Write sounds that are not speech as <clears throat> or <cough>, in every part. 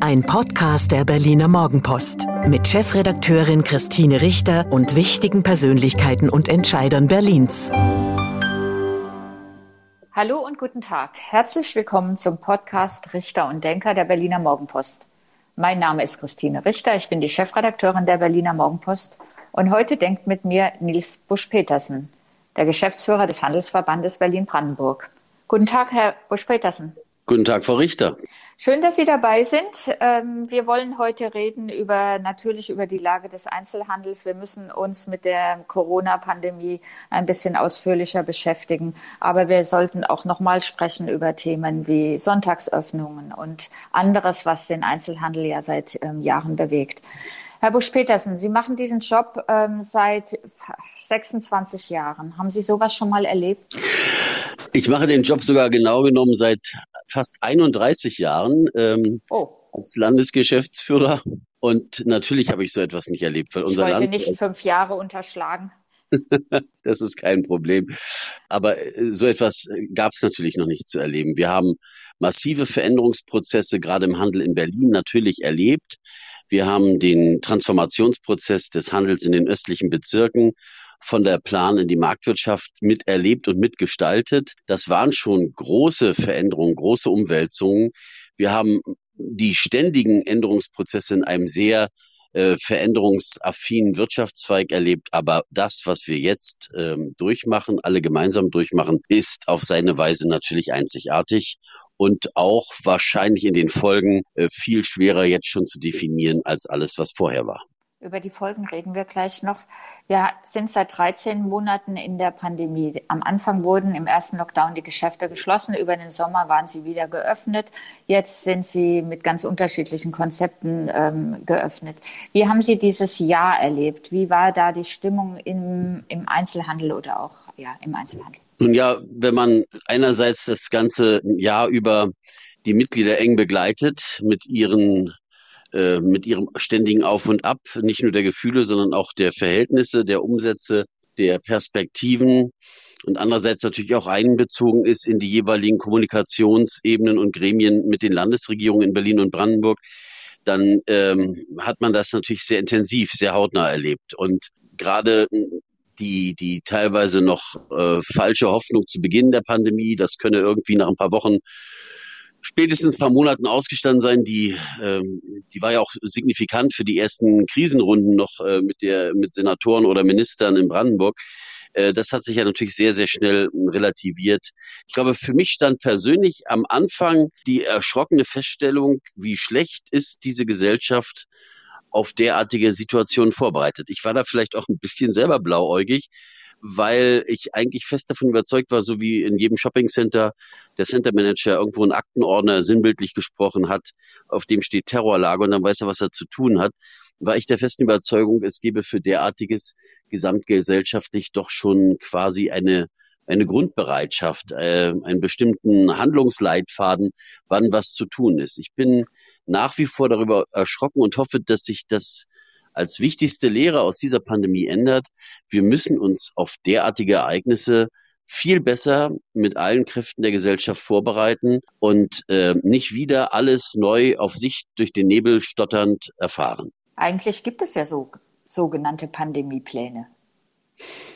Ein Podcast der Berliner Morgenpost. Mit Chefredakteurin Christine Richter und wichtigen Persönlichkeiten und Entscheidern Berlins. Hallo und guten Tag. Herzlich willkommen zum Podcast Richter und Denker der Berliner Morgenpost. Mein Name ist Christine Richter. Ich bin die Chefredakteurin der Berliner Morgenpost. Und heute denkt mit mir Nils Busch-Petersen, der Geschäftsführer des Handelsverbandes Berlin-Brandenburg. Guten Tag, Herr Busch-Petersen. Guten Tag, Frau Richter. Schön, dass Sie dabei sind. Ähm, wir wollen heute reden über natürlich über die Lage des Einzelhandels. Wir müssen uns mit der Corona-Pandemie ein bisschen ausführlicher beschäftigen. Aber wir sollten auch nochmal sprechen über Themen wie Sonntagsöffnungen und anderes, was den Einzelhandel ja seit ähm, Jahren bewegt. Herr Busch-Petersen, Sie machen diesen Job ähm, seit 26 Jahren. Haben Sie sowas schon mal erlebt? Ich mache den Job sogar genau genommen seit fast 31 Jahren ähm, oh. als Landesgeschäftsführer. Und natürlich habe ich so etwas nicht erlebt. Weil unser ich wollte Land, nicht fünf Jahre unterschlagen. <laughs> das ist kein Problem. Aber äh, so etwas äh, gab es natürlich noch nicht zu erleben. Wir haben massive Veränderungsprozesse gerade im Handel in Berlin natürlich erlebt. Wir haben den Transformationsprozess des Handels in den östlichen Bezirken von der Plan in die Marktwirtschaft miterlebt und mitgestaltet. Das waren schon große Veränderungen, große Umwälzungen. Wir haben die ständigen Änderungsprozesse in einem sehr äh, veränderungsaffinen Wirtschaftszweig erlebt. Aber das, was wir jetzt ähm, durchmachen, alle gemeinsam durchmachen, ist auf seine Weise natürlich einzigartig und auch wahrscheinlich in den Folgen äh, viel schwerer jetzt schon zu definieren als alles, was vorher war. Über die Folgen reden wir gleich noch. Wir sind seit 13 Monaten in der Pandemie. Am Anfang wurden im ersten Lockdown die Geschäfte geschlossen. Über den Sommer waren sie wieder geöffnet. Jetzt sind sie mit ganz unterschiedlichen Konzepten ähm, geöffnet. Wie haben Sie dieses Jahr erlebt? Wie war da die Stimmung im, im Einzelhandel oder auch ja, im Einzelhandel? Nun ja, wenn man einerseits das ganze Jahr über die Mitglieder eng begleitet mit ihren äh, mit ihrem ständigen Auf und Ab, nicht nur der Gefühle, sondern auch der Verhältnisse, der Umsätze, der Perspektiven und andererseits natürlich auch einbezogen ist in die jeweiligen Kommunikationsebenen und Gremien mit den Landesregierungen in Berlin und Brandenburg, dann ähm, hat man das natürlich sehr intensiv, sehr hautnah erlebt. Und gerade die, die teilweise noch äh, falsche Hoffnung zu Beginn der Pandemie, das könne irgendwie nach ein paar Wochen spätestens paar Monaten ausgestanden sein. Die, ähm, die war ja auch signifikant für die ersten Krisenrunden noch äh, mit der mit Senatoren oder Ministern in Brandenburg. Äh, das hat sich ja natürlich sehr, sehr schnell relativiert. Ich glaube, für mich stand persönlich am Anfang die erschrockene Feststellung, wie schlecht ist diese Gesellschaft auf derartige Situationen vorbereitet. Ich war da vielleicht auch ein bisschen selber blauäugig, weil ich eigentlich fest davon überzeugt war, so wie in jedem Shoppingcenter der Center Manager irgendwo einen Aktenordner sinnbildlich gesprochen hat, auf dem steht Terrorlage und dann weiß er, was er zu tun hat, war ich der festen Überzeugung, es gebe für derartiges gesamtgesellschaftlich doch schon quasi eine eine Grundbereitschaft, äh, einen bestimmten Handlungsleitfaden, wann was zu tun ist. Ich bin nach wie vor darüber erschrocken und hoffe, dass sich das als wichtigste Lehre aus dieser Pandemie ändert. Wir müssen uns auf derartige Ereignisse viel besser mit allen Kräften der Gesellschaft vorbereiten und äh, nicht wieder alles neu auf sich durch den Nebel stotternd erfahren. Eigentlich gibt es ja so sogenannte Pandemiepläne.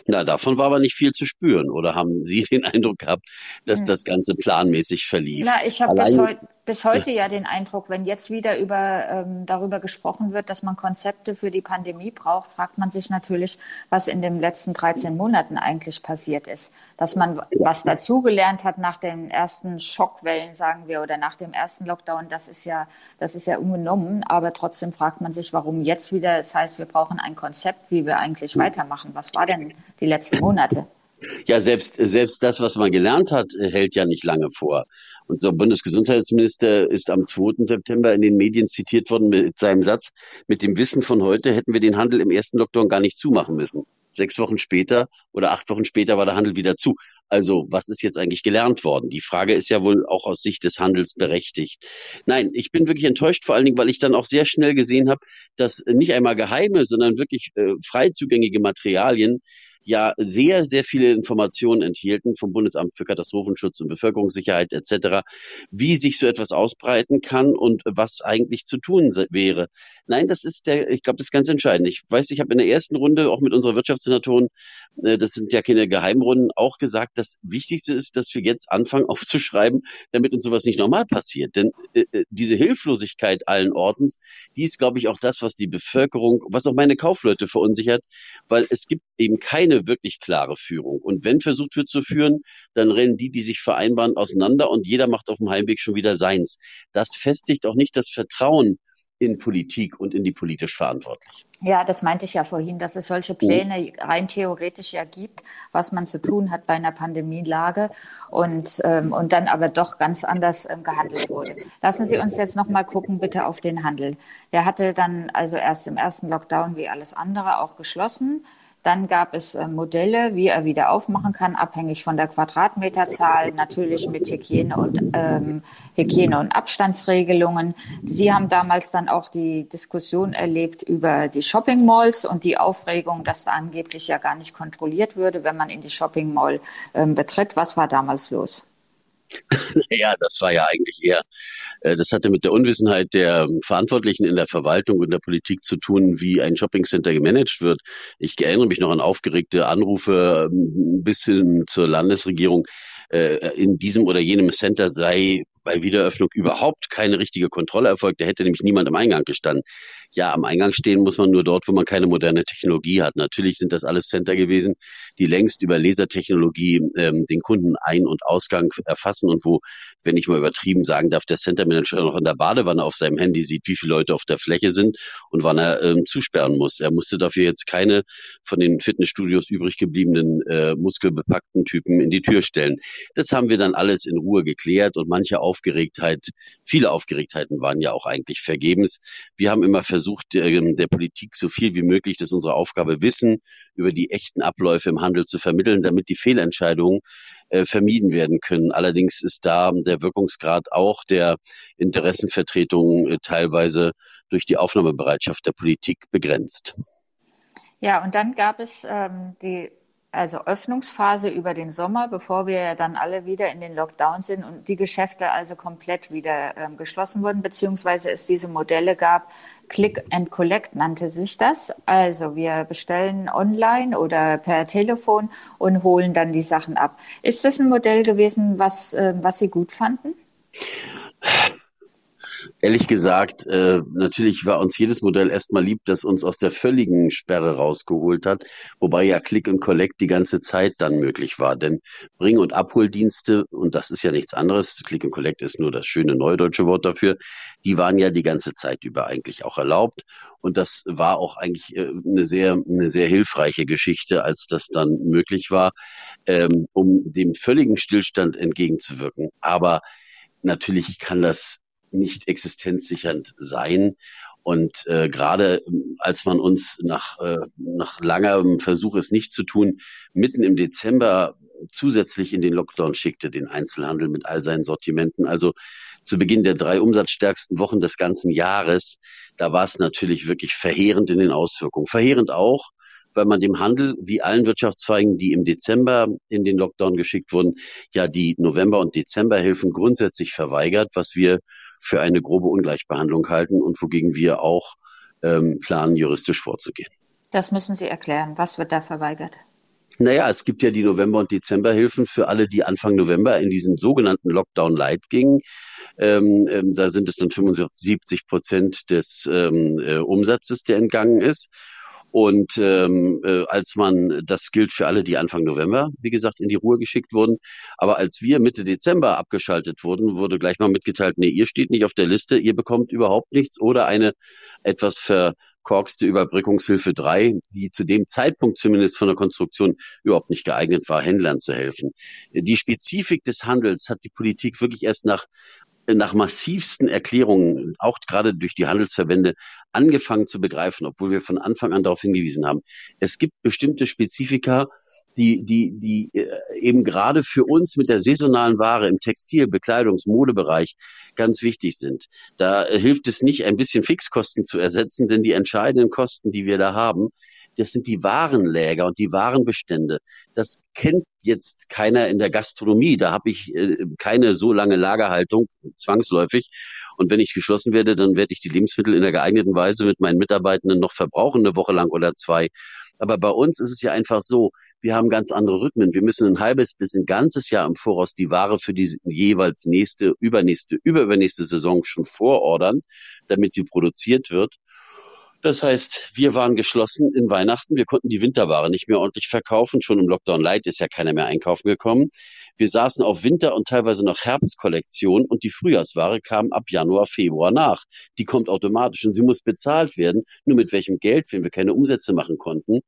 Na, davon war aber nicht viel zu spüren. Oder haben Sie <laughs> den Eindruck gehabt, dass hm. das Ganze planmäßig verlief? Na, ich habe bis, heut, bis, heute ja. den Eindruck, wenn jetzt wieder über, ähm, darüber gesprochen wird, dass man Konzepte für die Pandemie braucht, fragt man sich natürlich, was in den letzten 13 Monaten eigentlich passiert ist. Dass man was dazugelernt hat nach den ersten Schockwellen, sagen wir, oder nach dem ersten Lockdown, das ist ja, das ist ja ungenommen. Aber trotzdem fragt man sich, warum jetzt wieder, das heißt, wir brauchen ein Konzept, wie wir eigentlich weitermachen. Was war denn die letzten Monate. Ja, selbst, selbst das, was man gelernt hat, hält ja nicht lange vor. Unser Bundesgesundheitsminister ist am 2. September in den Medien zitiert worden mit seinem Satz, mit dem Wissen von heute hätten wir den Handel im ersten Lockdown gar nicht zumachen müssen. sechs Wochen später oder acht Wochen später war der Handel wieder zu. Also was ist jetzt eigentlich gelernt worden? Die Frage ist ja wohl auch aus Sicht des Handels berechtigt. Nein, ich bin wirklich enttäuscht, vor allen Dingen, weil ich dann auch sehr schnell gesehen habe, dass nicht einmal geheime, sondern wirklich äh, frei zugängliche Materialien ja sehr, sehr viele Informationen enthielten vom Bundesamt für Katastrophenschutz und Bevölkerungssicherheit etc., wie sich so etwas ausbreiten kann und was eigentlich zu tun wäre. Nein, das ist der, ich glaube, das ist ganz entscheidend. Ich weiß, ich habe in der ersten Runde auch mit unserer Wirtschaftssenatorin, äh, das sind ja keine Geheimrunden, auch gesagt, das Wichtigste ist, dass wir jetzt anfangen <laughs> aufzuschreiben, damit uns sowas nicht normal passiert. Denn äh, äh, diese Hilflosigkeit allen Ortens, die ist, glaube ich, auch das, was die Bevölkerung, was auch meine Kaufleute verunsichert, weil es gibt eben keine wirklich klare Führung. Und wenn versucht wird zu führen, dann rennen die, die sich vereinbaren, auseinander und jeder macht auf dem Heimweg schon wieder seins. Das festigt auch nicht das Vertrauen in Politik und in die politisch Verantwortlichen. Ja, das meinte ich ja vorhin, dass es solche Pläne rein theoretisch ja gibt, was man zu tun hat bei einer Pandemielage und, ähm, und dann aber doch ganz anders ähm, gehandelt wurde. Lassen Sie uns jetzt noch mal gucken, bitte auf den Handel. Der hatte dann also erst im ersten Lockdown wie alles andere auch geschlossen. Dann gab es äh, Modelle, wie er wieder aufmachen kann, abhängig von der Quadratmeterzahl, natürlich mit Hygiene und, ähm, Hygiene und Abstandsregelungen. Sie haben damals dann auch die Diskussion erlebt über die Shopping Malls und die Aufregung, dass da angeblich ja gar nicht kontrolliert würde, wenn man in die Shopping Mall ähm, betritt. Was war damals los? Naja, das war ja eigentlich eher, äh, das hatte mit der Unwissenheit der Verantwortlichen in der Verwaltung und der Politik zu tun, wie ein Shoppingcenter gemanagt wird. Ich erinnere mich noch an aufgeregte Anrufe ähm, bis hin zur Landesregierung. Äh, in diesem oder jenem Center sei bei Wiederöffnung überhaupt keine richtige Kontrolle erfolgt. Da hätte nämlich niemand am Eingang gestanden. Ja, am Eingang stehen muss man nur dort, wo man keine moderne Technologie hat. Natürlich sind das alles Center gewesen, die längst über Lasertechnologie ähm, den Kunden Ein- und Ausgang erfassen und wo, wenn ich mal übertrieben sagen darf, der Centermanager noch in der Badewanne auf seinem Handy sieht, wie viele Leute auf der Fläche sind und wann er ähm, zusperren muss. Er musste dafür jetzt keine von den Fitnessstudios übrig gebliebenen äh, muskelbepackten Typen in die Tür stellen. Das haben wir dann alles in Ruhe geklärt und manche auf Aufgeregtheit, viele Aufgeregtheiten waren ja auch eigentlich vergebens. Wir haben immer versucht, der, der Politik so viel wie möglich, das ist unsere Aufgabe, Wissen über die echten Abläufe im Handel zu vermitteln, damit die Fehlentscheidungen äh, vermieden werden können. Allerdings ist da der Wirkungsgrad auch der Interessenvertretung äh, teilweise durch die Aufnahmebereitschaft der Politik begrenzt. Ja, und dann gab es ähm, die also Öffnungsphase über den Sommer, bevor wir ja dann alle wieder in den Lockdown sind und die Geschäfte also komplett wieder ähm, geschlossen wurden, beziehungsweise es diese Modelle gab, Click and Collect nannte sich das. Also wir bestellen online oder per Telefon und holen dann die Sachen ab. Ist das ein Modell gewesen, was, äh, was Sie gut fanden? Ehrlich gesagt, äh, natürlich war uns jedes Modell erstmal lieb, das uns aus der völligen Sperre rausgeholt hat, wobei ja Click und Collect die ganze Zeit dann möglich war. Denn Bring- und Abholdienste, und das ist ja nichts anderes, Click und Collect ist nur das schöne neudeutsche Wort dafür, die waren ja die ganze Zeit über eigentlich auch erlaubt. Und das war auch eigentlich äh, eine sehr, eine sehr hilfreiche Geschichte, als das dann möglich war, ähm, um dem völligen Stillstand entgegenzuwirken. Aber natürlich kann das nicht existenzsichernd sein. Und äh, gerade ähm, als man uns nach, äh, nach langem Versuch, es nicht zu tun, mitten im Dezember zusätzlich in den Lockdown schickte, den Einzelhandel mit all seinen Sortimenten, also zu Beginn der drei umsatzstärksten Wochen des ganzen Jahres, da war es natürlich wirklich verheerend in den Auswirkungen. Verheerend auch, weil man dem Handel wie allen Wirtschaftszweigen, die im Dezember in den Lockdown geschickt wurden, ja die November- und Dezemberhilfen grundsätzlich verweigert, was wir für eine grobe Ungleichbehandlung halten und wogegen wir auch ähm, planen, juristisch vorzugehen. Das müssen Sie erklären. Was wird da verweigert? Naja, es gibt ja die November- und Dezemberhilfen für alle, die Anfang November in diesen sogenannten Lockdown Light gingen. Ähm, ähm, da sind es dann 75 Prozent des ähm, äh, Umsatzes, der entgangen ist. Und ähm, äh, als man, das gilt für alle, die Anfang November, wie gesagt, in die Ruhe geschickt wurden. Aber als wir Mitte Dezember abgeschaltet wurden, wurde gleich mal mitgeteilt, nee, ihr steht nicht auf der Liste, ihr bekommt überhaupt nichts oder eine etwas verkorkste Überbrückungshilfe 3, die zu dem Zeitpunkt zumindest von der Konstruktion überhaupt nicht geeignet war, Händlern zu helfen. Die Spezifik des Handels hat die Politik wirklich erst nach nach massivsten Erklärungen, auch gerade durch die Handelsverbände, angefangen zu begreifen, obwohl wir von Anfang an darauf hingewiesen haben. Es gibt bestimmte Spezifika, die, die, die äh, eben gerade für uns mit der saisonalen Ware im Textil-, Bekleidungs-, Modebereich ganz wichtig sind. Da hilft es nicht, ein bisschen Fixkosten zu ersetzen, denn die entscheidenden Kosten, die wir da haben, das sind die Warenläger und die Warenbestände. Das kennt jetzt keiner in der Gastronomie. Da habe ich äh, keine so lange Lagerhaltung, zwangsläufig. Und wenn ich geschlossen werde, dann werde ich die Lebensmittel in der geeigneten Weise mit meinen Mitarbeitenden noch verbrauchen, eine Woche lang oder zwei. Aber bei uns ist es ja einfach so, wir haben ganz andere Rhythmen. Wir müssen ein halbes bis ein ganzes Jahr im Voraus die Ware für die jeweils nächste, übernächste, überübernächste Saison schon vorordern, damit sie produziert wird. Das heißt, wir waren geschlossen in Weihnachten. Wir konnten die Winterware nicht mehr ordentlich verkaufen. Schon im Lockdown Light ist ja keiner mehr einkaufen gekommen. Wir saßen auf Winter- und teilweise noch Herbstkollektion und die Frühjahrsware kam ab Januar, Februar nach. Die kommt automatisch und sie muss bezahlt werden. Nur mit welchem Geld, wenn wir keine Umsätze machen konnten.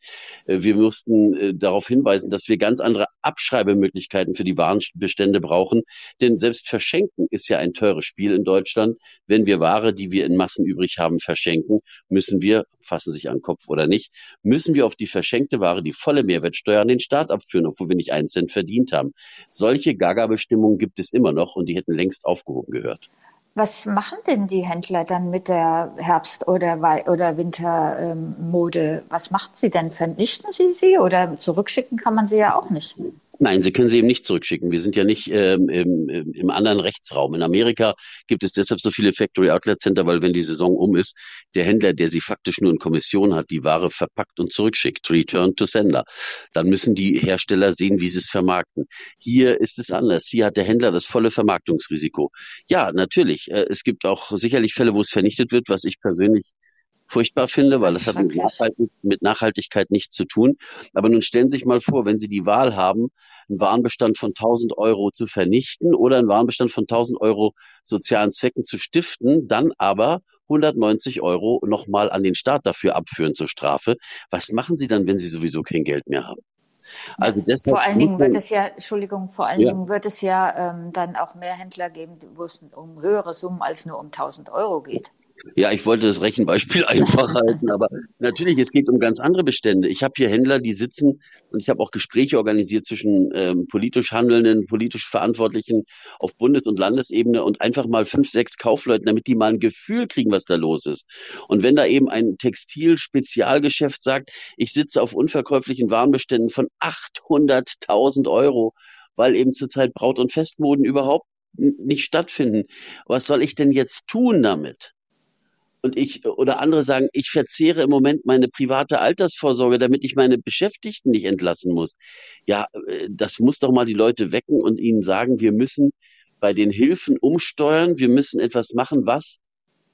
Äh, wir mussten äh, darauf hinweisen, dass wir ganz andere Abschreibemöglichkeiten für die Warenbestände brauchen. Denn selbst verschenken ist ja ein teures Spiel in Deutschland. Wenn wir Ware, die wir in Massen übrig haben, verschenken, müssen wir, fassen sich an den Kopf oder nicht, müssen wir auf die verschenkte Ware die volle Mehrwertsteuer an den Staat abführen, obwohl wir nicht einen Cent verdient haben. Solche Gaga-Bestimmungen gibt es immer noch und die hätten längst aufgehoben gehört. Was machen denn die Händler dann mit der Herbst- oder, oder Wintermode? Was machen sie denn? Vernichten sie sie oder zurückschicken kann man sie ja auch nicht? Nein, Sie können sie eben nicht zurückschicken. Wir sind ja nicht ähm, im, im anderen Rechtsraum. In Amerika gibt es deshalb so viele Factory Outlet Center, weil wenn die Saison um ist, der Händler, der sie faktisch nur in Kommission hat, die Ware verpackt und zurückschickt. Return to Sender. Dann müssen die Hersteller sehen, wie sie es vermarkten. Hier ist es anders. Hier hat der Händler das volle Vermarktungsrisiko. Ja, natürlich. Äh, es gibt auch sicherlich Fälle, wo es vernichtet wird, was ich persönlich furchtbar finde, weil das hat mit, Nachhaltig mit Nachhaltigkeit nichts zu tun. Aber nun stellen Sie sich mal vor, wenn Sie die Wahl haben, einen Warenbestand von 1000 Euro zu vernichten oder einen Warenbestand von 1000 Euro sozialen Zwecken zu stiften, dann aber 190 Euro nochmal an den Staat dafür abführen zur Strafe. Was machen Sie dann, wenn Sie sowieso kein Geld mehr haben? Also deshalb vor allen Dingen wird es ja, Entschuldigung, vor allen ja. Dingen wird es ja ähm, dann auch mehr Händler geben, wo es um höhere Summen als nur um 1000 Euro geht. Ja, ich wollte das Rechenbeispiel <laughs> einfach halten, aber natürlich, es geht um ganz andere Bestände. Ich habe hier Händler, die sitzen und ich habe auch Gespräche organisiert zwischen ähm, politisch Handelnden, politisch Verantwortlichen auf Bundes- und Landesebene und einfach mal fünf, sechs Kaufleuten, damit die mal ein Gefühl kriegen, was da los ist. Und wenn da eben ein Textil-Spezialgeschäft sagt, ich sitze auf unverkäuflichen Warenbeständen von 800.000 Euro, weil eben zurzeit Braut- und Festmoden überhaupt nicht stattfinden. Was soll ich denn jetzt tun damit? Und ich oder andere sagen, ich verzehre im Moment meine private Altersvorsorge, damit ich meine Beschäftigten nicht entlassen muss. Ja, äh, das muss doch mal die Leute wecken und ihnen sagen, wir müssen bei den Hilfen umsteuern, wir müssen etwas machen, was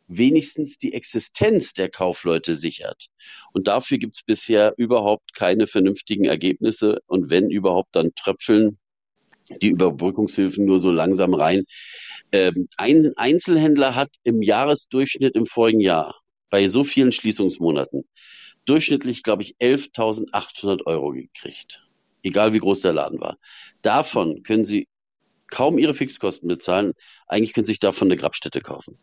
wenigstens die Existenz der Kaufleute sichert. Und dafür gibt es bisher überhaupt keine vernünftigen Ergebnisse. Und wenn überhaupt, dann tröpfeln die Überbrückungshilfen nur so langsam rein. Ähm, ein Einzelhändler hat im Jahresdurchschnitt im vorigen Jahr bei so vielen Schließungsmonaten durchschnittlich, glaube ich, 11.800 Euro gekriegt. Egal wie groß der Laden war. Davon können Sie kaum Ihre Fixkosten bezahlen. Eigentlich können Sie sich davon eine Grabstätte kaufen.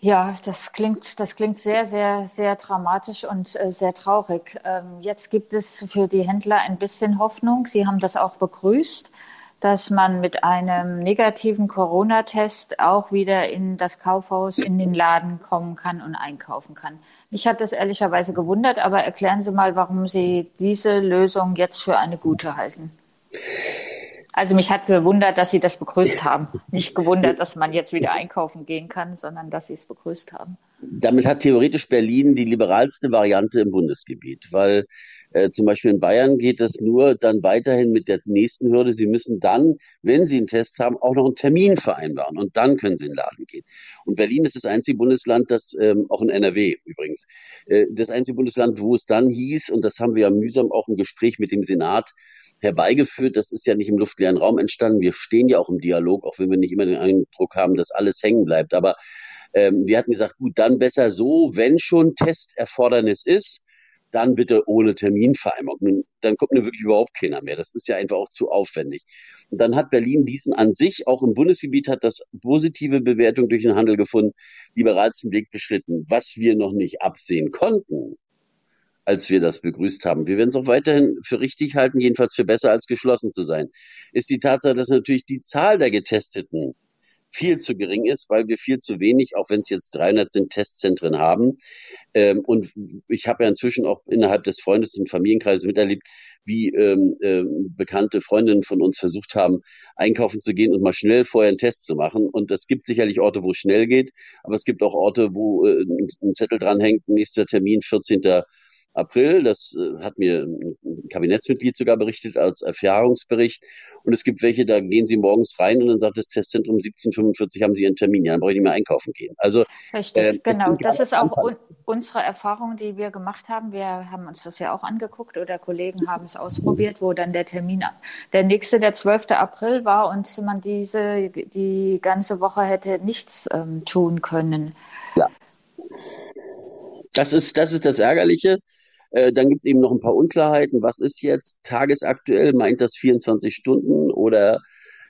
Ja, das klingt, das klingt sehr, sehr, sehr dramatisch und äh, sehr traurig. Ähm, jetzt gibt es für die Händler ein bisschen Hoffnung. Sie haben das auch begrüßt, dass man mit einem negativen Corona-Test auch wieder in das Kaufhaus, in den Laden kommen kann und einkaufen kann. Mich hat das ehrlicherweise gewundert, aber erklären Sie mal, warum Sie diese Lösung jetzt für eine gute halten. Also mich hat gewundert, dass Sie das begrüßt haben. Nicht gewundert, dass man jetzt wieder einkaufen gehen kann, sondern dass Sie es begrüßt haben. Damit hat theoretisch Berlin die liberalste Variante im Bundesgebiet, weil äh, zum Beispiel in Bayern geht es nur dann weiterhin mit der nächsten Hürde. Sie müssen dann, wenn Sie einen Test haben, auch noch einen Termin vereinbaren und dann können Sie in den Laden gehen. Und Berlin ist das einzige Bundesland, das ähm, auch in NRW übrigens, äh, das einzige Bundesland, wo es dann hieß, und das haben wir ja mühsam auch im Gespräch mit dem Senat herbeigeführt. Das ist ja nicht im luftleeren Raum entstanden. Wir stehen ja auch im Dialog, auch wenn wir nicht immer den Eindruck haben, dass alles hängen bleibt. Aber ähm, wir hatten gesagt, gut, dann besser so, wenn schon Testerfordernis ist, dann bitte ohne Terminvereinbarung. Dann kommt nur wirklich überhaupt keiner mehr. Das ist ja einfach auch zu aufwendig. Und dann hat Berlin diesen an sich, auch im Bundesgebiet, hat das positive Bewertung durch den Handel gefunden, liberalsten Weg beschritten. Was wir noch nicht absehen konnten, als wir das begrüßt haben. Wir werden es auch weiterhin für richtig halten, jedenfalls für besser als geschlossen zu sein, ist die Tatsache, dass natürlich die Zahl der Getesteten viel zu gering ist, weil wir viel zu wenig, auch wenn es jetzt 300 sind, Testzentren haben. Ähm, und ich habe ja inzwischen auch innerhalb des Freundes- und Familienkreises miterlebt, wie ähm, äh, bekannte Freundinnen von uns versucht haben, einkaufen zu gehen und mal schnell vorher einen Test zu machen. Und es gibt sicherlich Orte, wo es schnell geht, aber es gibt auch Orte, wo äh, ein Zettel dranhängt, nächster Termin 14. April. Das äh, hat mir ein Kabinettsmitglied sogar berichtet als Erfahrungsbericht. Und es gibt welche, da gehen Sie morgens rein und dann sagt das Testzentrum 1745 haben Sie Ihren Termin. Ja, dann brauche ich nicht mehr einkaufen gehen. Also Richtig, äh, genau. Das ist auch un unsere Erfahrung, die wir gemacht haben. Wir haben uns das ja auch angeguckt oder Kollegen haben es ausprobiert, wo dann der Termin, der nächste, der 12. April war und man diese die ganze Woche hätte nichts ähm, tun können. Ja. Das ist, das ist das Ärgerliche. Äh, dann gibt es eben noch ein paar Unklarheiten. Was ist jetzt tagesaktuell? Meint das 24 Stunden oder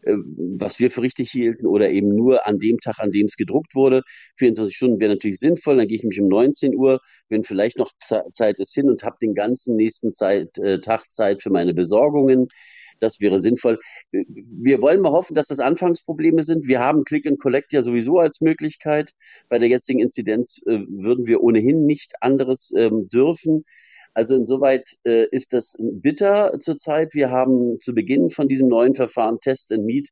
äh, was wir für richtig hielten oder eben nur an dem Tag, an dem es gedruckt wurde. 24 Stunden wäre natürlich sinnvoll, dann gehe ich mich um 19 Uhr, wenn vielleicht noch Zeit ist hin und habe den ganzen nächsten Zeit, äh, Tag Zeit für meine Besorgungen. Das wäre sinnvoll. Wir wollen mal hoffen, dass das Anfangsprobleme sind. Wir haben Click and Collect ja sowieso als Möglichkeit. Bei der jetzigen Inzidenz äh, würden wir ohnehin nicht anderes ähm, dürfen. Also insoweit äh, ist das bitter zurzeit. Wir haben zu Beginn von diesem neuen Verfahren Test and Meet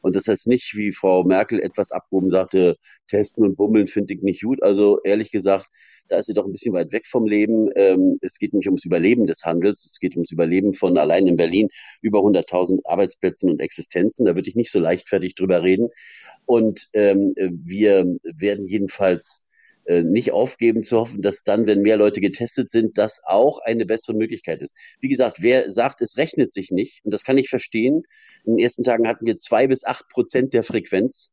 und das heißt nicht, wie Frau Merkel etwas abgehoben sagte, testen und bummeln finde ich nicht gut. Also ehrlich gesagt, da ist sie doch ein bisschen weit weg vom Leben. Ähm, es geht nicht ums Überleben des Handels, es geht ums Überleben von allein in Berlin über 100.000 Arbeitsplätzen und Existenzen. Da würde ich nicht so leichtfertig drüber reden. Und ähm, wir werden jedenfalls äh, nicht aufgeben zu hoffen, dass dann, wenn mehr Leute getestet sind, das auch eine bessere Möglichkeit ist. Wie gesagt, wer sagt, es rechnet sich nicht, und das kann ich verstehen, in den ersten Tagen hatten wir zwei bis acht Prozent der Frequenz,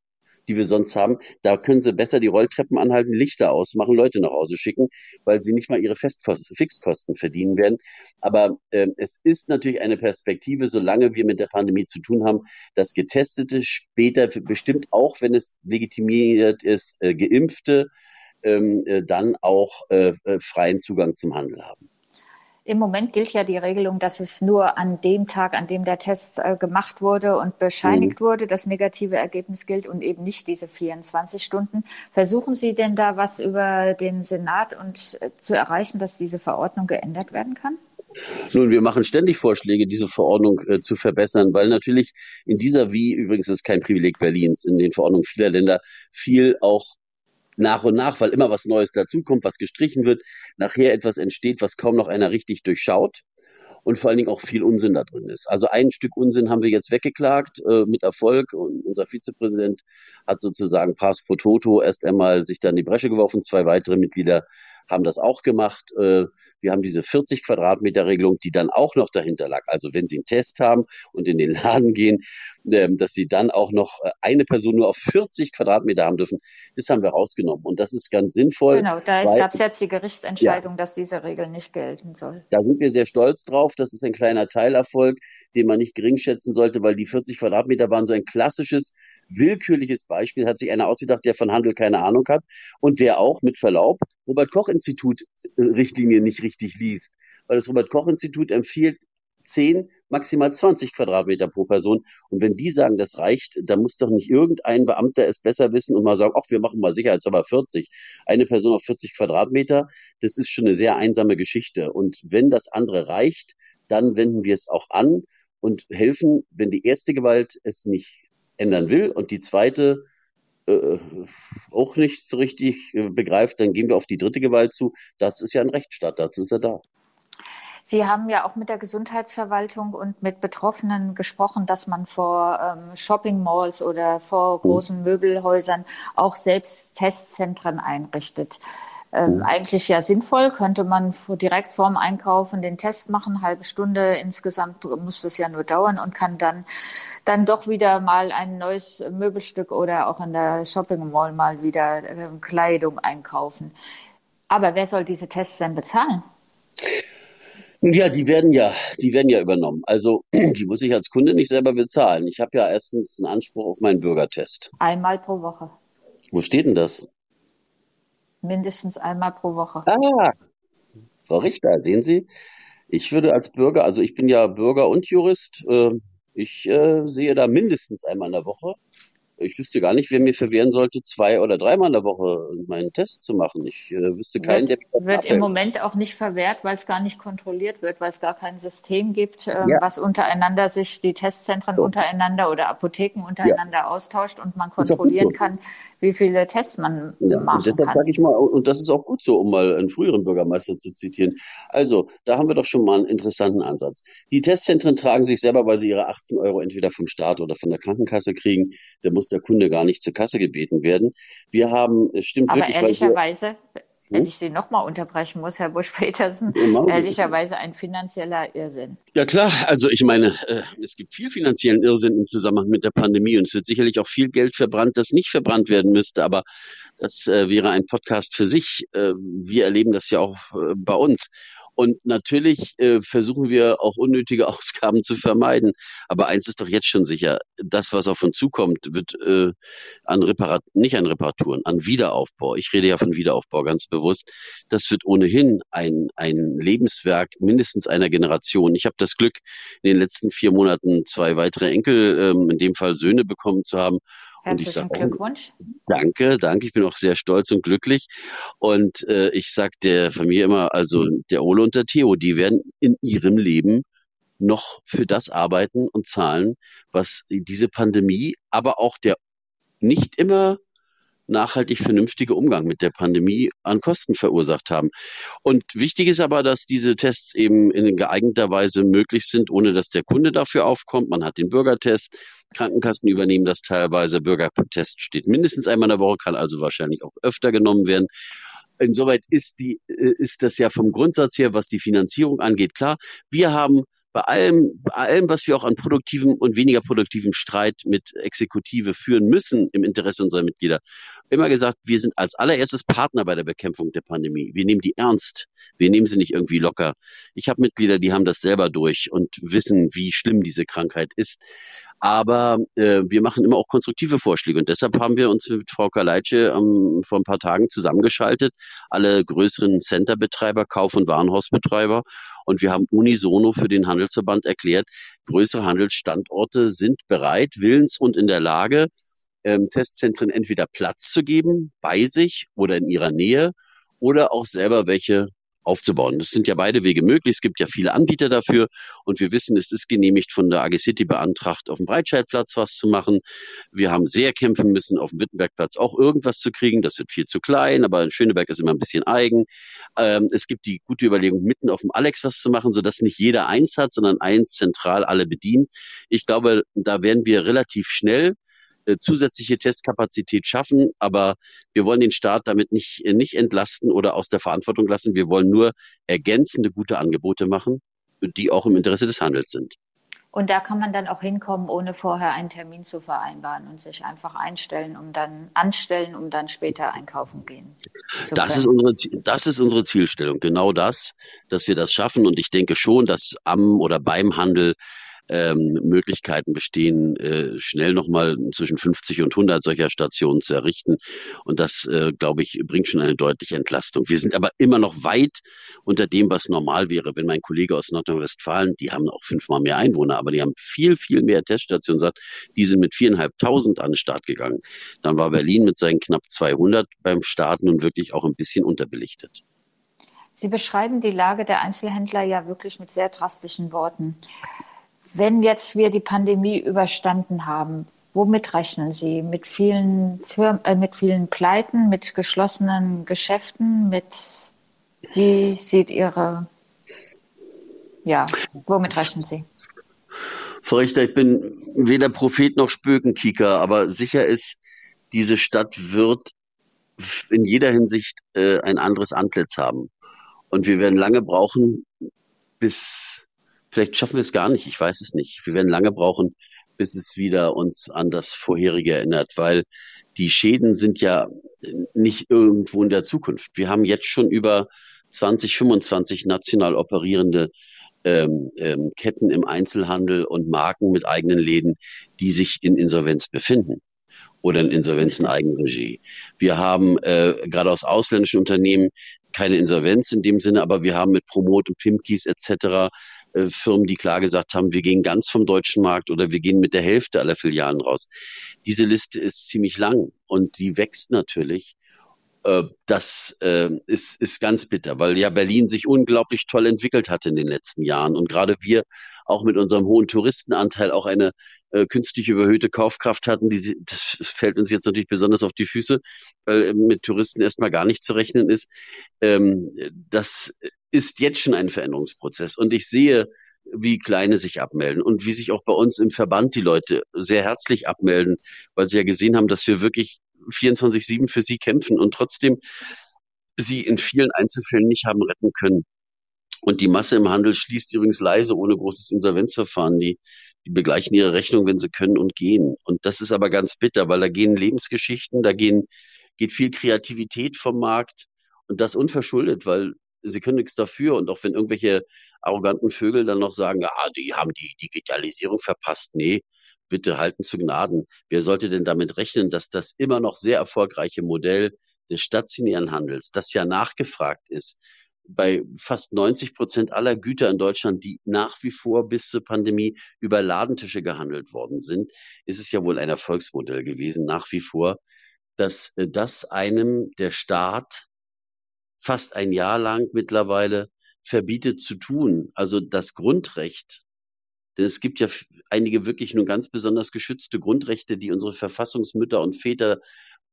die wir sonst haben. Da können sie besser die Rolltreppen anhalten, Lichter ausmachen, Leute nach Hause schicken, weil sie nicht mal ihre Festkosten, Fixkosten verdienen werden. Aber äh, es ist natürlich eine Perspektive, solange wir mit der Pandemie zu tun haben, dass Getestete später bestimmt auch, wenn es legitimiert ist, äh, Geimpfte ähm, äh, dann auch äh, äh, freien Zugang zum Handel haben. Im Moment gilt ja die Regelung, dass es nur an dem Tag, an dem der Test äh, gemacht wurde und bescheinigt mhm. wurde, das negative Ergebnis gilt und eben nicht diese 24 Stunden. Versuchen Sie denn da was über den Senat und äh, zu erreichen, dass diese Verordnung geändert werden kann? Nun, wir machen ständig Vorschläge, diese Verordnung äh, zu verbessern, weil natürlich in dieser, wie übrigens ist kein Privileg Berlins, in den Verordnungen vieler Länder viel auch nach und nach, weil immer was Neues dazukommt, was gestrichen wird, nachher etwas entsteht, was kaum noch einer richtig durchschaut und vor allen Dingen auch viel Unsinn da drin ist. Also ein Stück Unsinn haben wir jetzt weggeklagt äh, mit Erfolg und unser Vizepräsident hat sozusagen Pass pro Toto erst einmal sich dann die Bresche geworfen, zwei weitere Mitglieder haben das auch gemacht. Äh, wir haben diese 40 Quadratmeter Regelung, die dann auch noch dahinter lag. Also wenn Sie einen Test haben und in den Laden gehen, ähm, dass Sie dann auch noch äh, eine Person nur auf 40 Quadratmeter haben dürfen, das haben wir rausgenommen. Und das ist ganz sinnvoll. Genau, da gab es jetzt die Gerichtsentscheidung, ja, dass diese Regel nicht gelten soll. Da sind wir sehr stolz drauf. Das ist ein kleiner Teilerfolg, den man nicht gering schätzen sollte, weil die 40 Quadratmeter waren so ein klassisches willkürliches Beispiel hat sich einer ausgedacht, der von Handel keine Ahnung hat und der auch mit Verlaub Robert Koch Institut äh, Richtlinien nicht richtig liest, weil das Robert Koch Institut empfiehlt 10, maximal 20 Quadratmeter pro Person. Und wenn die sagen, das reicht, dann muss doch nicht irgendein Beamter es besser wissen und mal sagen, ach, wir machen mal sicherheitshalber 40. Eine Person auf 40 Quadratmeter, das ist schon eine sehr einsame Geschichte. Und wenn das andere reicht, dann wenden wir es auch an und helfen, wenn die erste Gewalt es nicht ändern will und die zweite äh, auch nicht so richtig äh, begreift, dann gehen wir auf die dritte Gewalt zu. Das ist ja ein Rechtsstaat, dazu ist er da. Sie haben ja auch mit der Gesundheitsverwaltung und mit Betroffenen gesprochen, dass man vor ähm, Shopping Malls oder vor hm. großen Möbelhäusern auch selbst Testzentren einrichtet äh, eigentlich ja sinnvoll. Könnte man direkt vorm Einkaufen den Test machen, halbe Stunde insgesamt muss das ja nur dauern und kann dann dann doch wieder mal ein neues Möbelstück oder auch in der Shopping Mall mal wieder äh, Kleidung einkaufen. Aber wer soll diese Tests denn bezahlen? Ja, die werden ja, die werden ja übernommen. Also <clears throat> die muss ich als Kunde nicht selber bezahlen. Ich habe ja erstens einen Anspruch auf meinen Bürgertest. Einmal pro Woche. Wo steht denn das? Mindestens einmal pro Woche. Ah, Frau Richter, sehen Sie, ich würde als Bürger, also ich bin ja Bürger und Jurist, äh, ich äh, sehe da mindestens einmal in der Woche ich wüsste gar nicht, wer mir verwehren sollte, zwei oder dreimal in der Woche meinen Test zu machen. Ich äh, wüsste keinen, wird, der Wird im Moment auch nicht verwehrt, weil es gar nicht kontrolliert wird, weil es gar kein System gibt, äh, ja. was untereinander sich die Testzentren so. untereinander oder Apotheken untereinander ja. austauscht und man kontrollieren so. kann, wie viele Tests man ja, machen und deshalb sage ich mal, und das ist auch gut so, um mal einen früheren Bürgermeister zu zitieren. Also, da haben wir doch schon mal einen interessanten Ansatz. Die Testzentren tragen sich selber, weil sie ihre 18 Euro entweder vom Staat oder von der Krankenkasse kriegen. Da muss der Kunde gar nicht zur Kasse gebeten werden. Wir haben, es stimmt Aber wirklich. Ehrlicherweise, wenn hm? ich den nochmal unterbrechen muss, Herr Busch-Petersen, ehrlicherweise ein finanzieller Irrsinn. Ja klar, also ich meine, äh, es gibt viel finanziellen Irrsinn im Zusammenhang mit der Pandemie und es wird sicherlich auch viel Geld verbrannt, das nicht verbrannt werden müsste, aber das äh, wäre ein Podcast für sich. Äh, wir erleben das ja auch bei uns. Und natürlich äh, versuchen wir auch unnötige <laughs> Ausgaben zu vermeiden. Aber eins ist doch jetzt schon sicher, das, was auf uns zukommt, wird äh, an Reparat nicht an Reparaturen, an Wiederaufbau. Ich rede ja von Wiederaufbau ganz bewusst. Das wird ohnehin ein, ein Lebenswerk mindestens einer Generation. Ich habe das Glück, in den letzten vier Monaten zwei weitere Enkel, ähm, in dem Fall Söhne bekommen zu haben. Herzlichen Glückwunsch. Danke, danke. Ich bin auch sehr stolz und glücklich. Und äh, ich sage der Familie immer, also der Ole und der Theo, die werden in ihrem Leben noch für das arbeiten und zahlen, was diese Pandemie, aber auch der nicht immer nachhaltig vernünftige Umgang mit der Pandemie an Kosten verursacht haben. Und wichtig ist aber, dass diese Tests eben in geeigneter Weise möglich sind, ohne dass der Kunde dafür aufkommt. Man hat den Bürgertest, Krankenkassen übernehmen das teilweise. Bürgertest steht mindestens einmal in der Woche, kann also wahrscheinlich auch öfter genommen werden. Insoweit ist die, äh, ist das ja vom Grundsatz her, was die Finanzierung angeht, klar. Wir haben bei allem, bei allem, was wir auch an produktivem und weniger produktivem Streit mit Exekutive führen müssen im Interesse unserer Mitglieder, immer gesagt, wir sind als allererstes Partner bei der Bekämpfung der Pandemie. Wir nehmen die ernst. Wir nehmen sie nicht irgendwie locker. Ich habe Mitglieder, die haben das selber durch und wissen, wie schlimm diese Krankheit ist. Aber äh, wir machen immer auch konstruktive Vorschläge. Und deshalb haben wir uns mit Frau Kaleitsche ähm, vor ein paar Tagen zusammengeschaltet, alle größeren Centerbetreiber, Kauf- und Warenhausbetreiber. Und wir haben unisono für den Handelsverband erklärt, größere Handelsstandorte sind bereit, willens und in der Lage, ähm, Testzentren entweder Platz zu geben bei sich oder in ihrer Nähe oder auch selber welche aufzubauen. Das sind ja beide Wege möglich. Es gibt ja viele Anbieter dafür und wir wissen, es ist genehmigt von der AG City beantragt, auf dem Breitscheidplatz was zu machen. Wir haben sehr kämpfen müssen, auf dem Wittenbergplatz auch irgendwas zu kriegen. Das wird viel zu klein, aber Schöneberg ist immer ein bisschen eigen. Ähm, es gibt die gute Überlegung, mitten auf dem Alex was zu machen, sodass nicht jeder eins hat, sondern eins zentral alle bedient. Ich glaube, da werden wir relativ schnell zusätzliche Testkapazität schaffen, aber wir wollen den Staat damit nicht, äh, nicht entlasten oder aus der Verantwortung lassen. Wir wollen nur ergänzende gute Angebote machen, die auch im Interesse des Handels sind. Und da kann man dann auch hinkommen, ohne vorher einen Termin zu vereinbaren und sich einfach einstellen, um dann anstellen, um dann später einkaufen gehen. das ist unsere, das ist unsere Zielstellung. Genau das, dass wir das schaffen. Und ich denke schon, dass am oder beim Handel ähm, Möglichkeiten bestehen, äh, schnell nochmal zwischen 50 und 100 solcher Stationen zu errichten. Und das, äh, glaube ich, bringt schon eine deutliche Entlastung. Wir sind aber immer noch weit unter dem, was normal wäre. Wenn mein Kollege aus Nordrhein-Westfalen, die haben auch fünfmal mehr Einwohner, aber die haben viel, viel mehr Teststationen, sagt, die sind mit viereinhalbtausend an den Start gegangen. Dann war Berlin mit seinen knapp 200 beim Start nun wirklich auch ein bisschen unterbelichtet. Sie beschreiben die Lage der Einzelhändler ja wirklich mit sehr drastischen Worten. Wenn jetzt wir die Pandemie überstanden haben, womit rechnen Sie? Mit vielen, Firmen, äh, mit vielen Pleiten, mit geschlossenen Geschäften, mit wie sieht Ihre, ja, womit rechnen Sie? Frau Richter, ich bin weder Prophet noch Spökenkieker, aber sicher ist, diese Stadt wird in jeder Hinsicht äh, ein anderes Antlitz haben. Und wir werden lange brauchen, bis Vielleicht schaffen wir es gar nicht, ich weiß es nicht. Wir werden lange brauchen, bis es wieder uns an das vorherige erinnert, weil die Schäden sind ja nicht irgendwo in der Zukunft. Wir haben jetzt schon über 20, 25 national operierende ähm, ähm, Ketten im Einzelhandel und Marken mit eigenen Läden, die sich in Insolvenz befinden oder in Insolvenz in Eigenregie. Wir haben äh, gerade aus ausländischen Unternehmen keine Insolvenz in dem Sinne, aber wir haben mit Promot und Pimkis etc. Äh, Firmen, die klar gesagt haben, wir gehen ganz vom deutschen Markt oder wir gehen mit der Hälfte aller Filialen raus. Diese Liste ist ziemlich lang und die wächst natürlich. Äh, das äh, ist, ist ganz bitter, weil ja Berlin sich unglaublich toll entwickelt hat in den letzten Jahren. Und gerade wir auch mit unserem hohen Touristenanteil auch eine künstlich überhöhte Kaufkraft hatten. Die, das fällt uns jetzt natürlich besonders auf die Füße, weil mit Touristen erstmal gar nicht zu rechnen ist. Ähm, das ist jetzt schon ein Veränderungsprozess. Und ich sehe, wie Kleine sich abmelden und wie sich auch bei uns im Verband die Leute sehr herzlich abmelden, weil sie ja gesehen haben, dass wir wirklich 24-7 für sie kämpfen und trotzdem sie in vielen Einzelfällen nicht haben retten können. Und die Masse im Handel schließt übrigens leise ohne großes Insolvenzverfahren. Die, die begleichen ihre Rechnung, wenn sie können und gehen. Und das ist aber ganz bitter, weil da gehen Lebensgeschichten, da gehen, geht viel Kreativität vom Markt und das unverschuldet, weil sie können nichts dafür. Und auch wenn irgendwelche arroganten Vögel dann noch sagen, ah, die haben die Digitalisierung verpasst. Nee, bitte halten zu Gnaden. Wer sollte denn damit rechnen, dass das immer noch sehr erfolgreiche Modell des stationären Handels, das ja nachgefragt ist, bei fast 90 Prozent aller Güter in Deutschland, die nach wie vor bis zur Pandemie über Ladentische gehandelt worden sind, ist es ja wohl ein Erfolgsmodell gewesen, nach wie vor, dass äh, das einem der Staat fast ein Jahr lang mittlerweile verbietet zu tun. Also das Grundrecht denn es gibt ja einige wirklich nur ganz besonders geschützte Grundrechte, die unsere Verfassungsmütter und Väter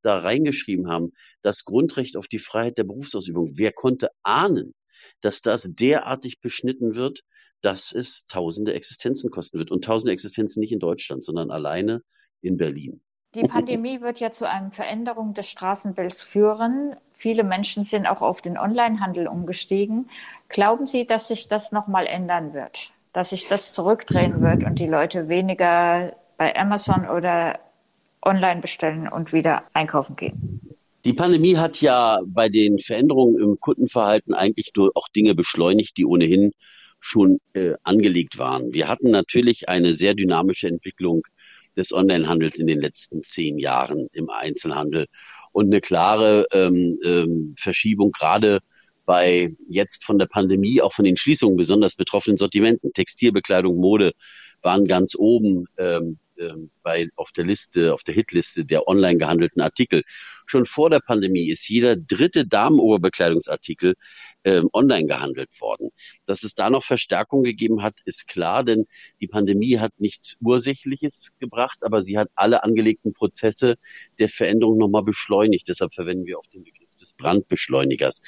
da reingeschrieben haben. Das Grundrecht auf die Freiheit der Berufsausübung. Wer konnte ahnen, dass das derartig beschnitten wird, dass es tausende Existenzen kosten wird. Und tausende Existenzen nicht in Deutschland, sondern alleine in Berlin. Die Pandemie wird ja zu einer Veränderung des Straßenbilds führen. Viele Menschen sind auch auf den Onlinehandel umgestiegen. Glauben Sie, dass sich das nochmal ändern wird? dass sich das zurückdrehen wird und die Leute weniger bei Amazon oder online bestellen und wieder einkaufen gehen. Die Pandemie hat ja bei den Veränderungen im Kundenverhalten eigentlich nur auch Dinge beschleunigt, die ohnehin schon äh, angelegt waren. Wir hatten natürlich eine sehr dynamische Entwicklung des Onlinehandels in den letzten zehn Jahren im Einzelhandel und eine klare ähm, ähm, Verschiebung gerade bei jetzt von der Pandemie, auch von den Schließungen besonders betroffenen Sortimenten, Textilbekleidung, Mode, waren ganz oben ähm, ähm, bei, auf der Liste, auf der Hitliste der online gehandelten Artikel. Schon vor der Pandemie ist jeder dritte Damenoberbekleidungsartikel ähm, online gehandelt worden. Dass es da noch Verstärkung gegeben hat, ist klar, denn die Pandemie hat nichts Ursächliches gebracht, aber sie hat alle angelegten Prozesse der Veränderung nochmal beschleunigt. Deshalb verwenden wir auch den Begriff Brandbeschleunigers.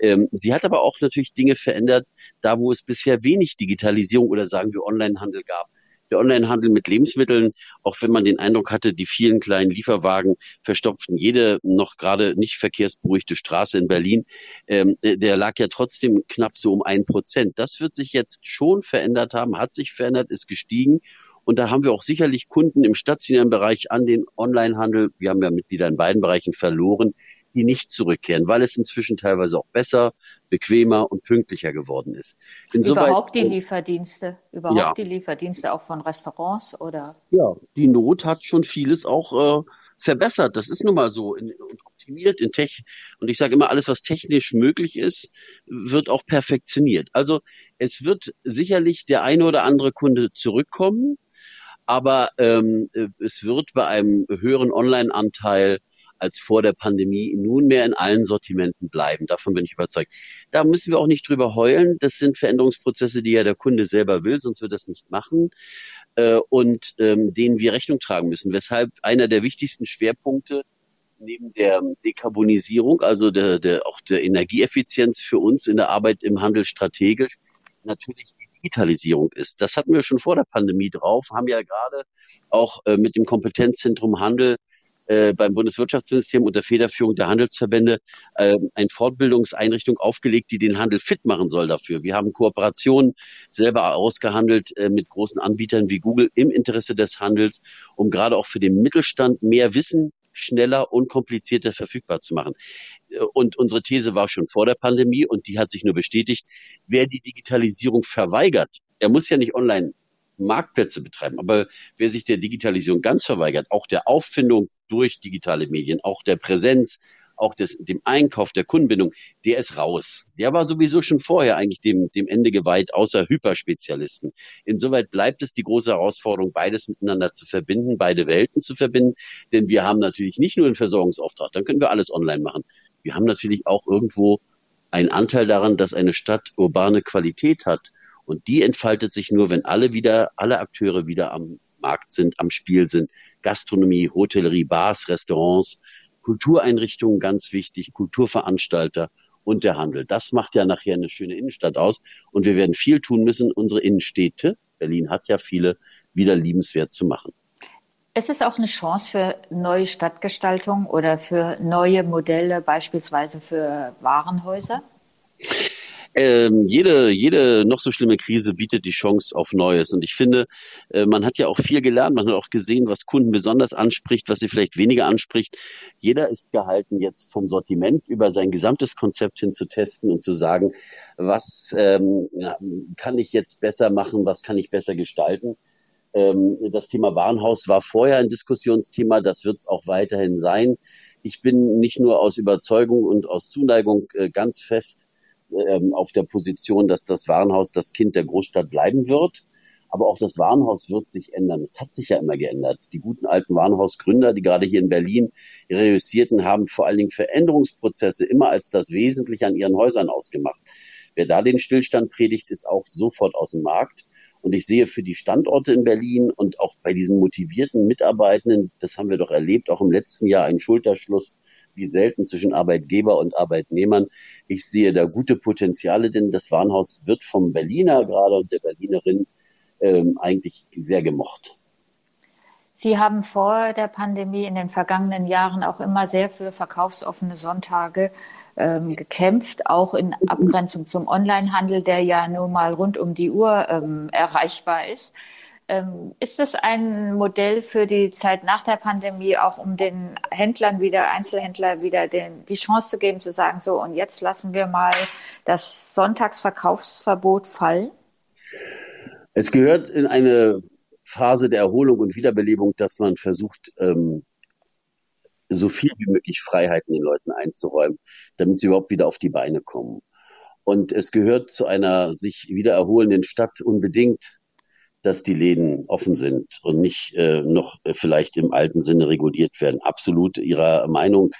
Ähm, sie hat aber auch natürlich Dinge verändert, da wo es bisher wenig Digitalisierung oder sagen wir Onlinehandel gab. Der Onlinehandel mit Lebensmitteln, auch wenn man den Eindruck hatte, die vielen kleinen Lieferwagen verstopften jede noch gerade nicht verkehrsberuhigte Straße in Berlin, ähm, der lag ja trotzdem knapp so um ein Prozent. Das wird sich jetzt schon verändert haben, hat sich verändert, ist gestiegen. Und da haben wir auch sicherlich Kunden im stationären Bereich an den Onlinehandel, wir haben ja Mitglieder in beiden Bereichen verloren, die nicht zurückkehren, weil es inzwischen teilweise auch besser, bequemer und pünktlicher geworden ist. Insoweit, überhaupt die Lieferdienste, überhaupt ja. die Lieferdienste auch von Restaurants oder? Ja, die Not hat schon vieles auch äh, verbessert. Das ist nun mal so in, und optimiert in Tech. Und ich sage immer, alles, was technisch möglich ist, wird auch perfektioniert. Also es wird sicherlich der eine oder andere Kunde zurückkommen, aber ähm, es wird bei einem höheren Online-Anteil als vor der Pandemie nunmehr in allen Sortimenten bleiben. Davon bin ich überzeugt. Da müssen wir auch nicht drüber heulen. Das sind Veränderungsprozesse, die ja der Kunde selber will, sonst wird das nicht machen äh, und ähm, denen wir Rechnung tragen müssen. Weshalb einer der wichtigsten Schwerpunkte neben der Dekarbonisierung, also der, der, auch der Energieeffizienz für uns in der Arbeit im Handel strategisch, natürlich die Digitalisierung ist. Das hatten wir schon vor der Pandemie drauf, haben ja gerade auch äh, mit dem Kompetenzzentrum Handel äh, beim Bundeswirtschaftsministerium unter Federführung der Handelsverbände äh, eine Fortbildungseinrichtung aufgelegt, die den Handel fit machen soll dafür. Wir haben Kooperationen selber ausgehandelt äh, mit großen Anbietern wie Google im Interesse des Handels, um gerade auch für den Mittelstand mehr Wissen schneller, unkomplizierter verfügbar zu machen. und unsere These war schon vor der Pandemie und die hat sich nur bestätigt, wer die Digitalisierung verweigert, er muss ja nicht online Marktplätze betreiben. Aber wer sich der Digitalisierung ganz verweigert, auch der Auffindung durch digitale Medien, auch der Präsenz, auch des, dem Einkauf, der Kundenbindung, der ist raus. Der war sowieso schon vorher eigentlich dem, dem Ende geweiht, außer Hyperspezialisten. Insoweit bleibt es die große Herausforderung, beides miteinander zu verbinden, beide Welten zu verbinden. Denn wir haben natürlich nicht nur einen Versorgungsauftrag, dann können wir alles online machen. Wir haben natürlich auch irgendwo einen Anteil daran, dass eine Stadt urbane Qualität hat. Und die entfaltet sich nur, wenn alle wieder, alle Akteure wieder am Markt sind, am Spiel sind. Gastronomie, Hotellerie, Bars, Restaurants, Kultureinrichtungen ganz wichtig, Kulturveranstalter und der Handel. Das macht ja nachher eine schöne Innenstadt aus. Und wir werden viel tun müssen, unsere Innenstädte, Berlin hat ja viele, wieder liebenswert zu machen. Ist es auch eine Chance für neue Stadtgestaltung oder für neue Modelle, beispielsweise für Warenhäuser? Ähm, jede, jede noch so schlimme Krise bietet die Chance auf Neues. Und ich finde, äh, man hat ja auch viel gelernt, man hat auch gesehen, was Kunden besonders anspricht, was sie vielleicht weniger anspricht. Jeder ist gehalten, jetzt vom Sortiment über sein gesamtes Konzept hin zu testen und zu sagen, was ähm, kann ich jetzt besser machen, was kann ich besser gestalten. Ähm, das Thema Warenhaus war vorher ein Diskussionsthema, das wird es auch weiterhin sein. Ich bin nicht nur aus Überzeugung und aus Zuneigung äh, ganz fest ähm, auf der Position, dass das Warenhaus das Kind der Großstadt bleiben wird. Aber auch das Warenhaus wird sich ändern. Es hat sich ja immer geändert. Die guten alten Warenhausgründer, die gerade hier in Berlin reüssierten, haben vor allen Dingen Veränderungsprozesse immer als das Wesentliche an ihren Häusern ausgemacht. Wer da den Stillstand predigt, ist auch sofort aus dem Markt. Und ich sehe für die Standorte in Berlin und auch bei diesen motivierten Mitarbeitenden, das haben wir doch erlebt, auch im letzten Jahr einen Schulterschluss wie selten zwischen Arbeitgeber und Arbeitnehmern. Ich sehe da gute Potenziale, denn das Warenhaus wird vom Berliner gerade und der Berlinerin ähm, eigentlich sehr gemocht. Sie haben vor der Pandemie in den vergangenen Jahren auch immer sehr für verkaufsoffene Sonntage ähm, gekämpft, auch in Abgrenzung zum Onlinehandel, der ja nun mal rund um die Uhr ähm, erreichbar ist. Ähm, ist das ein Modell für die Zeit nach der Pandemie, auch um den Händlern wieder, Einzelhändler wieder den, die Chance zu geben, zu sagen, so und jetzt lassen wir mal das Sonntagsverkaufsverbot fallen? Es gehört in eine Phase der Erholung und Wiederbelebung, dass man versucht, ähm, so viel wie möglich Freiheiten den Leuten einzuräumen, damit sie überhaupt wieder auf die Beine kommen. Und es gehört zu einer sich wieder erholenden Stadt unbedingt, dass die Läden offen sind und nicht äh, noch vielleicht im alten Sinne reguliert werden. Absolut ihrer Meinung.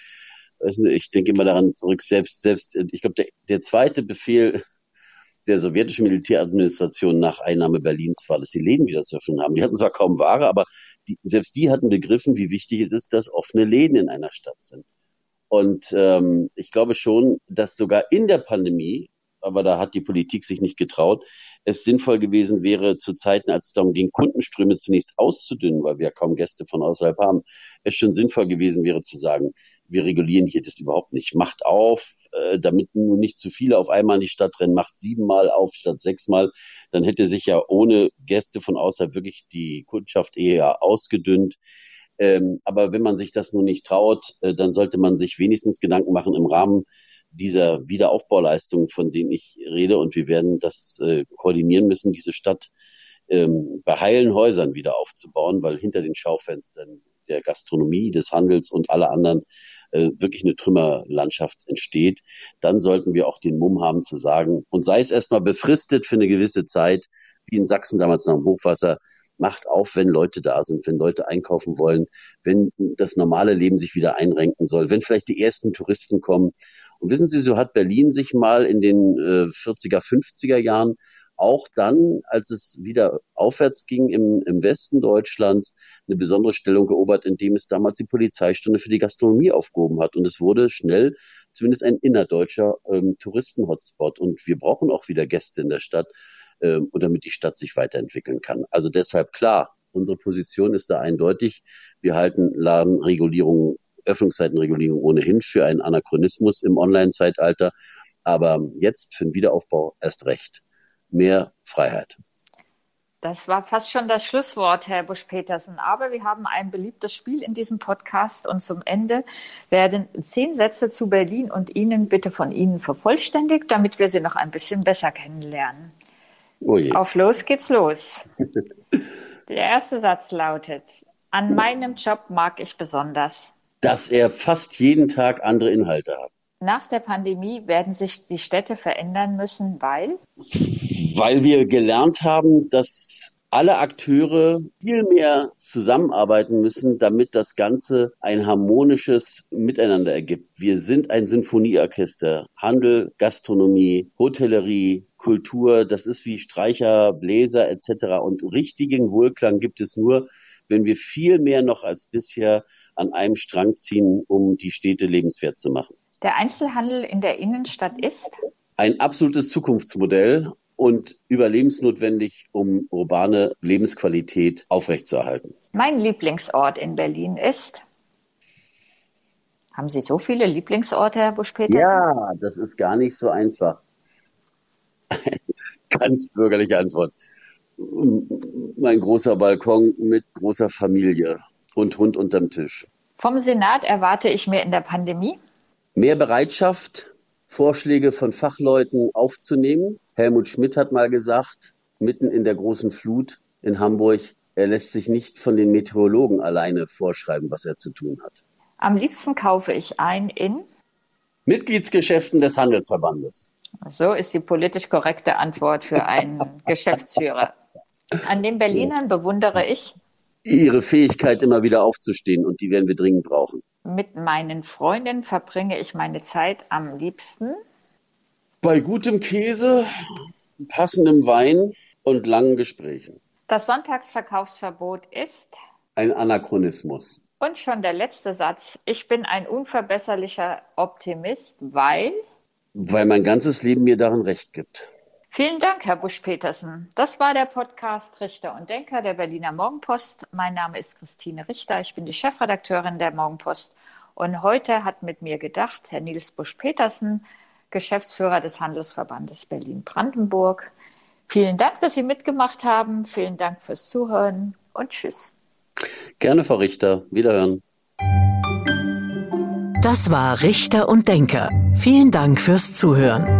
Ich denke immer daran zurück, selbst, selbst, ich glaube, der, der zweite Befehl der sowjetischen Militäradministration nach Einnahme Berlins war, dass die Läden wieder zu öffnen haben. Die hatten zwar kaum Ware, aber die, selbst die hatten begriffen, wie wichtig es ist, dass offene Läden in einer Stadt sind. Und ähm, ich glaube schon, dass sogar in der Pandemie aber da hat die Politik sich nicht getraut, es sinnvoll gewesen wäre, zu Zeiten, als es darum ging, Kundenströme zunächst auszudünnen, weil wir ja kaum Gäste von außerhalb haben, es schon sinnvoll gewesen wäre zu sagen, wir regulieren hier das überhaupt nicht. Macht auf, äh, damit nur nicht zu viele auf einmal in die Stadt rennen, macht siebenmal auf statt sechsmal. Dann hätte sich ja ohne Gäste von außerhalb wirklich die Kundschaft eher ausgedünnt. Ähm, aber wenn man sich das nun nicht traut, äh, dann sollte man sich wenigstens Gedanken machen im Rahmen dieser Wiederaufbauleistung, von dem ich rede. Und wir werden das äh, koordinieren müssen, diese Stadt ähm, bei heilen Häusern wieder aufzubauen, weil hinter den Schaufenstern der Gastronomie, des Handels und aller anderen äh, wirklich eine Trümmerlandschaft entsteht. Dann sollten wir auch den Mumm haben zu sagen, und sei es erstmal befristet für eine gewisse Zeit, wie in Sachsen damals nach dem Hochwasser, macht auf, wenn Leute da sind, wenn Leute einkaufen wollen, wenn das normale Leben sich wieder einrenken soll, wenn vielleicht die ersten Touristen kommen und wissen Sie, so hat Berlin sich mal in den äh, 40er, 50er Jahren auch dann, als es wieder aufwärts ging im, im Westen Deutschlands, eine besondere Stellung geobert, indem es damals die Polizeistunde für die Gastronomie aufgehoben hat. Und es wurde schnell zumindest ein innerdeutscher ähm, Touristen-Hotspot. Und wir brauchen auch wieder Gäste in der Stadt, ähm, damit die Stadt sich weiterentwickeln kann. Also deshalb klar, unsere Position ist da eindeutig. Wir halten Ladenregulierungen Öffnungszeitenregulierung ohnehin für einen Anachronismus im Online-Zeitalter. Aber jetzt für den Wiederaufbau erst recht. Mehr Freiheit. Das war fast schon das Schlusswort, Herr Busch-Petersen. Aber wir haben ein beliebtes Spiel in diesem Podcast und zum Ende werden zehn Sätze zu Berlin und Ihnen bitte von Ihnen vervollständigt, damit wir Sie noch ein bisschen besser kennenlernen. Oh Auf los geht's los. <laughs> Der erste Satz lautet, an meinem Job mag ich besonders. Dass er fast jeden Tag andere Inhalte hat. Nach der Pandemie werden sich die Städte verändern müssen, weil? Weil wir gelernt haben, dass alle Akteure viel mehr zusammenarbeiten müssen, damit das Ganze ein harmonisches Miteinander ergibt. Wir sind ein Sinfonieorchester. Handel, Gastronomie, Hotellerie, Kultur, das ist wie Streicher, Bläser etc. Und richtigen Wohlklang gibt es nur, wenn wir viel mehr noch als bisher an einem Strang ziehen, um die Städte lebenswert zu machen. Der Einzelhandel in der Innenstadt ist ein absolutes Zukunftsmodell und überlebensnotwendig, um urbane Lebensqualität aufrechtzuerhalten. Mein Lieblingsort in Berlin ist. Haben Sie so viele Lieblingsorte, Herr Busch-Petersen? Ja, das ist gar nicht so einfach. <laughs> Ganz bürgerliche Antwort. Mein großer Balkon mit großer Familie und Hund unterm Tisch. Vom Senat erwarte ich mir in der Pandemie mehr Bereitschaft, Vorschläge von Fachleuten aufzunehmen. Helmut Schmidt hat mal gesagt, mitten in der großen Flut in Hamburg, er lässt sich nicht von den Meteorologen alleine vorschreiben, was er zu tun hat. Am liebsten kaufe ich ein in Mitgliedsgeschäften des Handelsverbandes. So ist die politisch korrekte Antwort für einen <laughs> Geschäftsführer. An den Berlinern bewundere ich ihre Fähigkeit, immer wieder aufzustehen und die werden wir dringend brauchen. Mit meinen Freunden verbringe ich meine Zeit am liebsten. Bei gutem Käse, passendem Wein und langen Gesprächen. Das Sonntagsverkaufsverbot ist ein Anachronismus. Und schon der letzte Satz. Ich bin ein unverbesserlicher Optimist, weil. Weil mein ganzes Leben mir darin recht gibt. Vielen Dank, Herr Busch-Petersen. Das war der Podcast Richter und Denker der Berliner Morgenpost. Mein Name ist Christine Richter. Ich bin die Chefredakteurin der Morgenpost. Und heute hat mit mir gedacht Herr Nils Busch-Petersen, Geschäftsführer des Handelsverbandes Berlin-Brandenburg. Vielen Dank, dass Sie mitgemacht haben. Vielen Dank fürs Zuhören und Tschüss. Gerne, Frau Richter. Wiederhören. Das war Richter und Denker. Vielen Dank fürs Zuhören.